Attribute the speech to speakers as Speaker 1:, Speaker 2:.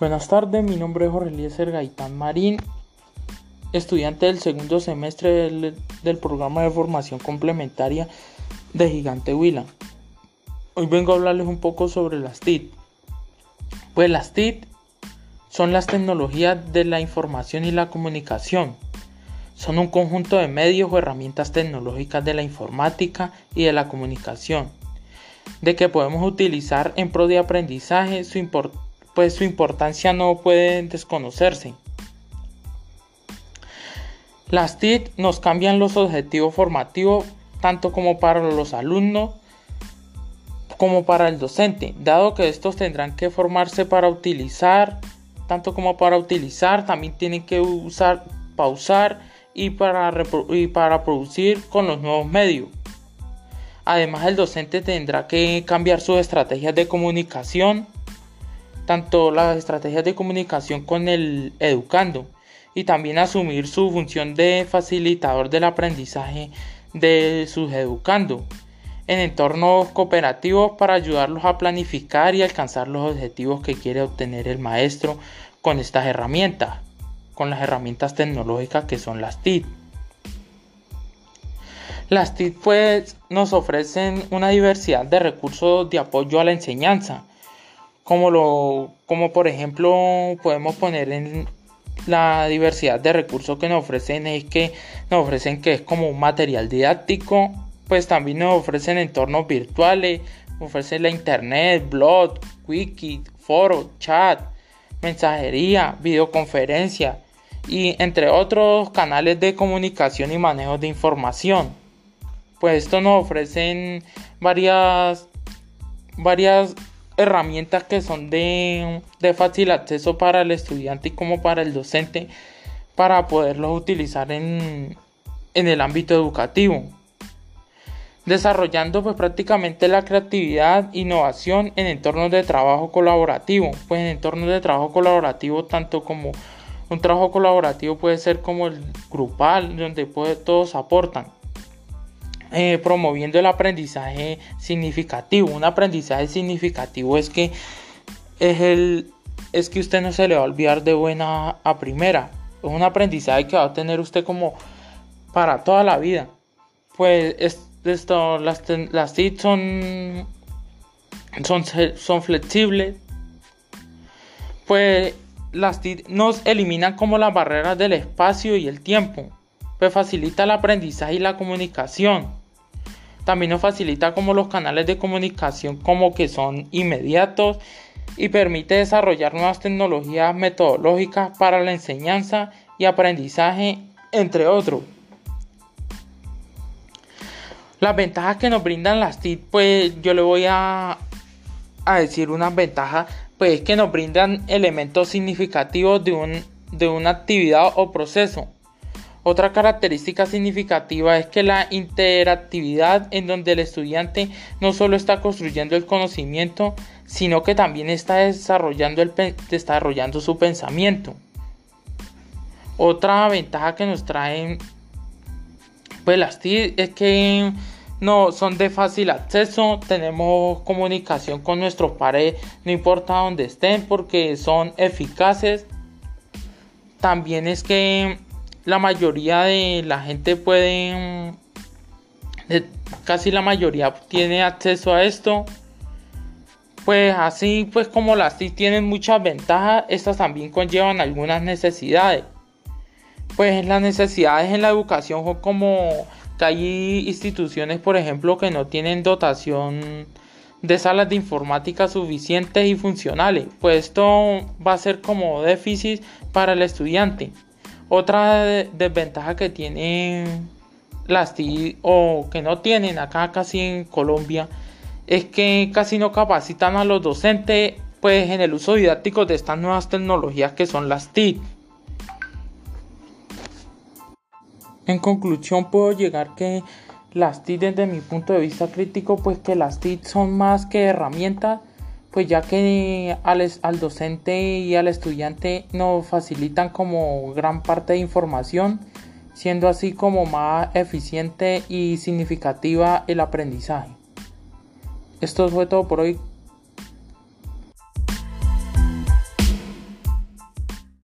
Speaker 1: Buenas tardes, mi nombre es Jorge Eliezer Gaitán Marín, estudiante del segundo semestre del, programa de formación complementaria de Gigante Huila. Hoy vengo a hablarles un poco sobre las TIC. Pues las TIC son las tecnologías de la información y la comunicación. Son un conjunto de medios o herramientas tecnológicas de la informática y de la comunicación, de que podemos utilizar en pro de aprendizaje su importancia pues su importancia no puede desconocerse. Las TIC nos cambian los objetivos formativos tanto como para los alumnos como para el docente, dado que estos tendrán que formarse para utilizar, tanto como para utilizar, también tienen que usar, pausar y para, y para producir con los nuevos medios. Además, el docente tendrá que cambiar sus estrategias de comunicación, tanto las estrategias de comunicación con el educando y también asumir su función de facilitador del aprendizaje de sus educando en entornos cooperativos para ayudarlos a planificar y alcanzar los objetivos que quiere obtener el maestro con estas herramientas, con las herramientas tecnológicas que son las TIC. Las TIC pues nos ofrecen una diversidad de recursos de apoyo a la enseñanza, como, lo, como por ejemplo podemos poner en la diversidad de recursos que nos ofrecen es que nos ofrecen que es como un material didáctico, pues también nos ofrecen entornos virtuales, ofrecen la internet, blog, wiki, foro, chat, mensajería, videoconferencia y entre otros canales de comunicación y manejo de información. Pues esto nos ofrecen varias varias herramientas que son de, fácil acceso para el estudiante y como para el docente para poderlos utilizar en, el ámbito educativo desarrollando pues prácticamente la creatividad, innovación en entornos de trabajo colaborativo. Pues en entornos de trabajo colaborativo, tanto como un trabajo colaborativo puede ser como el grupal, donde todos aportan. Eh, promoviendo el aprendizaje significativo. Un aprendizaje significativo es que es el es que usted no se le va a olvidar de buena a primera. Es un aprendizaje que va a tener usted como para toda la vida. Pues esto, las, las TIC son, son, son flexibles. Pues las TIC nos eliminan como las barreras del espacio y el tiempo. Pues facilita el aprendizaje y la comunicación también nos facilita como los canales de comunicación como que son inmediatos y permite desarrollar nuevas tecnologías metodológicas para la enseñanza y aprendizaje, entre otros. Las ventajas que nos brindan las TIC, pues yo le voy a, a decir unas ventajas, pues que nos brindan elementos significativos de, un, de una actividad o proceso otra característica significativa es que la interactividad en donde el estudiante no solo está construyendo el conocimiento, sino que también está desarrollando, el, desarrollando su pensamiento. Otra ventaja que nos traen pues las TIC es que no son de fácil acceso, tenemos comunicación con nuestros pares, no importa dónde estén, porque son eficaces. También es que la mayoría de la gente puede, casi la mayoría tiene acceso a esto. Pues así pues como las TIC tienen muchas ventajas, estas también conllevan algunas necesidades. Pues las necesidades en la educación como que hay instituciones, por ejemplo, que no tienen dotación de salas de informática suficientes y funcionales. Pues esto va a ser como déficit para el estudiante. Otra desventaja que tienen las TI o que no tienen acá casi en Colombia es que casi no capacitan a los docentes pues en el uso didáctico de estas nuevas tecnologías que son las TIC. En conclusión puedo llegar que las TIC desde mi punto de vista crítico pues que las TIC son más que herramientas pues ya que al, al, docente y al estudiante nos facilitan como gran parte de información, siendo así como más eficiente y significativa el aprendizaje. Esto fue todo por hoy.